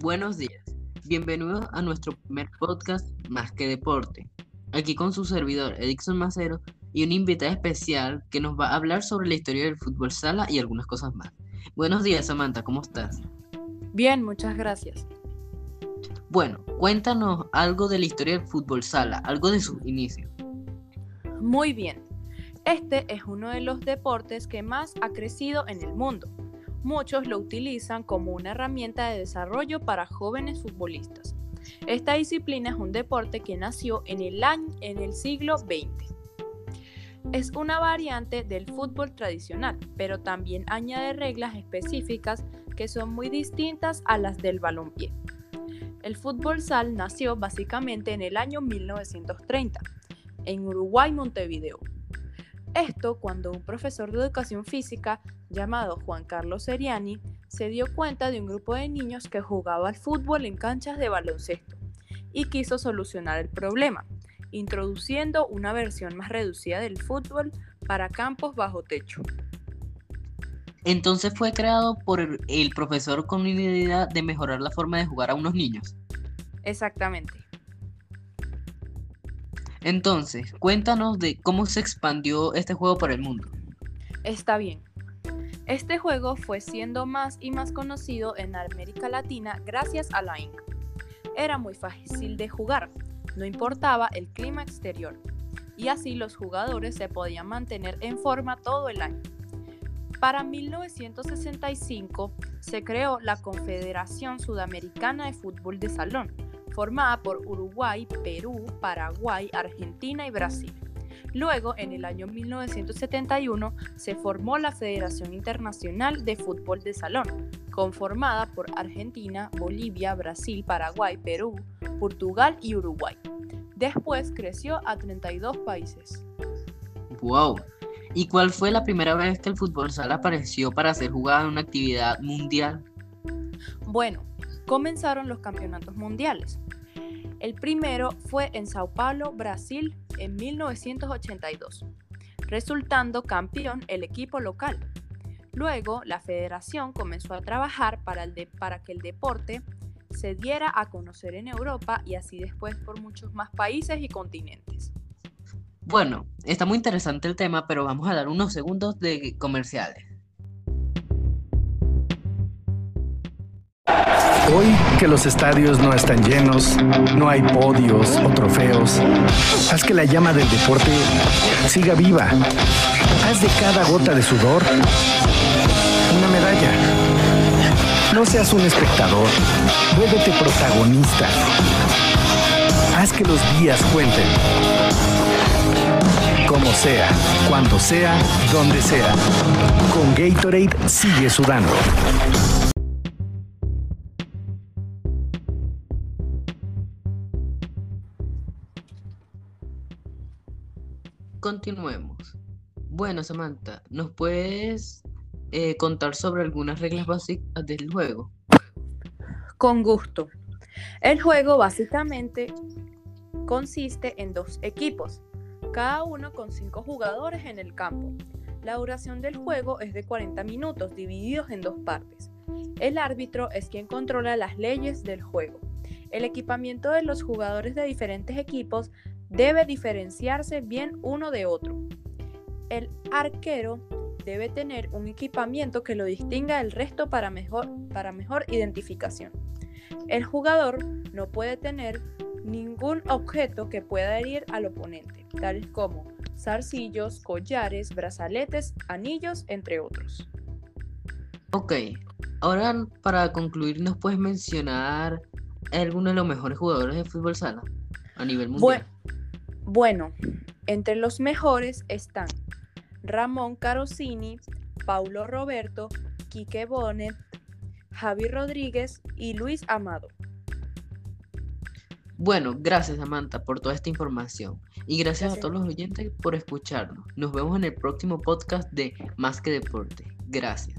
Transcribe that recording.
Buenos días, bienvenidos a nuestro primer podcast Más que Deporte. Aquí con su servidor Edixon Macero y una invitada especial que nos va a hablar sobre la historia del fútbol sala y algunas cosas más. Buenos días Samantha, ¿cómo estás? Bien, muchas gracias. Bueno, cuéntanos algo de la historia del fútbol sala, algo de sus inicios. Muy bien. Este es uno de los deportes que más ha crecido en el mundo. Muchos lo utilizan como una herramienta de desarrollo para jóvenes futbolistas. Esta disciplina es un deporte que nació en el, año, en el siglo XX. Es una variante del fútbol tradicional, pero también añade reglas específicas que son muy distintas a las del balompié. El fútbol sal nació básicamente en el año 1930, en Uruguay, Montevideo. Esto cuando un profesor de educación física llamado Juan Carlos Seriani se dio cuenta de un grupo de niños que jugaba al fútbol en canchas de baloncesto y quiso solucionar el problema, introduciendo una versión más reducida del fútbol para campos bajo techo. Entonces fue creado por el profesor con la idea de mejorar la forma de jugar a unos niños. Exactamente. Entonces, cuéntanos de cómo se expandió este juego por el mundo. Está bien. Este juego fue siendo más y más conocido en América Latina gracias a la Inc. Era muy fácil de jugar, no importaba el clima exterior, y así los jugadores se podían mantener en forma todo el año. Para 1965 se creó la Confederación Sudamericana de Fútbol de Salón, formada por Uruguay, Perú, Paraguay, Argentina y Brasil. Luego, en el año 1971, se formó la Federación Internacional de Fútbol de Salón, conformada por Argentina, Bolivia, Brasil, Paraguay, Perú, Portugal y Uruguay. Después creció a 32 países. ¡Wow! ¿Y cuál fue la primera vez que el fútbol sala apareció para ser jugado en una actividad mundial? Bueno, comenzaron los campeonatos mundiales. El primero fue en Sao Paulo, Brasil, en 1982, resultando campeón el equipo local. Luego, la federación comenzó a trabajar para, para que el deporte se diera a conocer en Europa y así después por muchos más países y continentes. Bueno, está muy interesante el tema, pero vamos a dar unos segundos de comerciales. Hoy que los estadios no están llenos, no hay podios o trofeos, haz que la llama del deporte siga viva. Haz de cada gota de sudor una medalla. No seas un espectador, vuélvete protagonista. Haz que los días cuenten. Como sea, cuando sea, donde sea. Con Gatorade sigue sudando. Continuemos. Bueno, Samantha, ¿nos puedes eh, contar sobre algunas reglas básicas del juego? Con gusto. El juego básicamente consiste en dos equipos, cada uno con cinco jugadores en el campo. La duración del juego es de 40 minutos, divididos en dos partes. El árbitro es quien controla las leyes del juego. El equipamiento de los jugadores de diferentes equipos debe diferenciarse bien uno de otro. El arquero debe tener un equipamiento que lo distinga del resto para mejor, para mejor identificación. El jugador no puede tener ningún objeto que pueda herir al oponente, tales como zarcillos, collares, brazaletes, anillos, entre otros. Ok, ahora para concluir, ¿nos puedes mencionar algunos de los mejores jugadores de fútbol sala a nivel mundial? Bueno, entre los mejores están Ramón Carosini, Paulo Roberto, Quique Bonet, Javi Rodríguez y Luis Amado. Bueno, gracias Samantha por toda esta información y gracias, a todos los oyentes por escucharnos. Nos vemos en el próximo podcast de Más que Deporte. Gracias.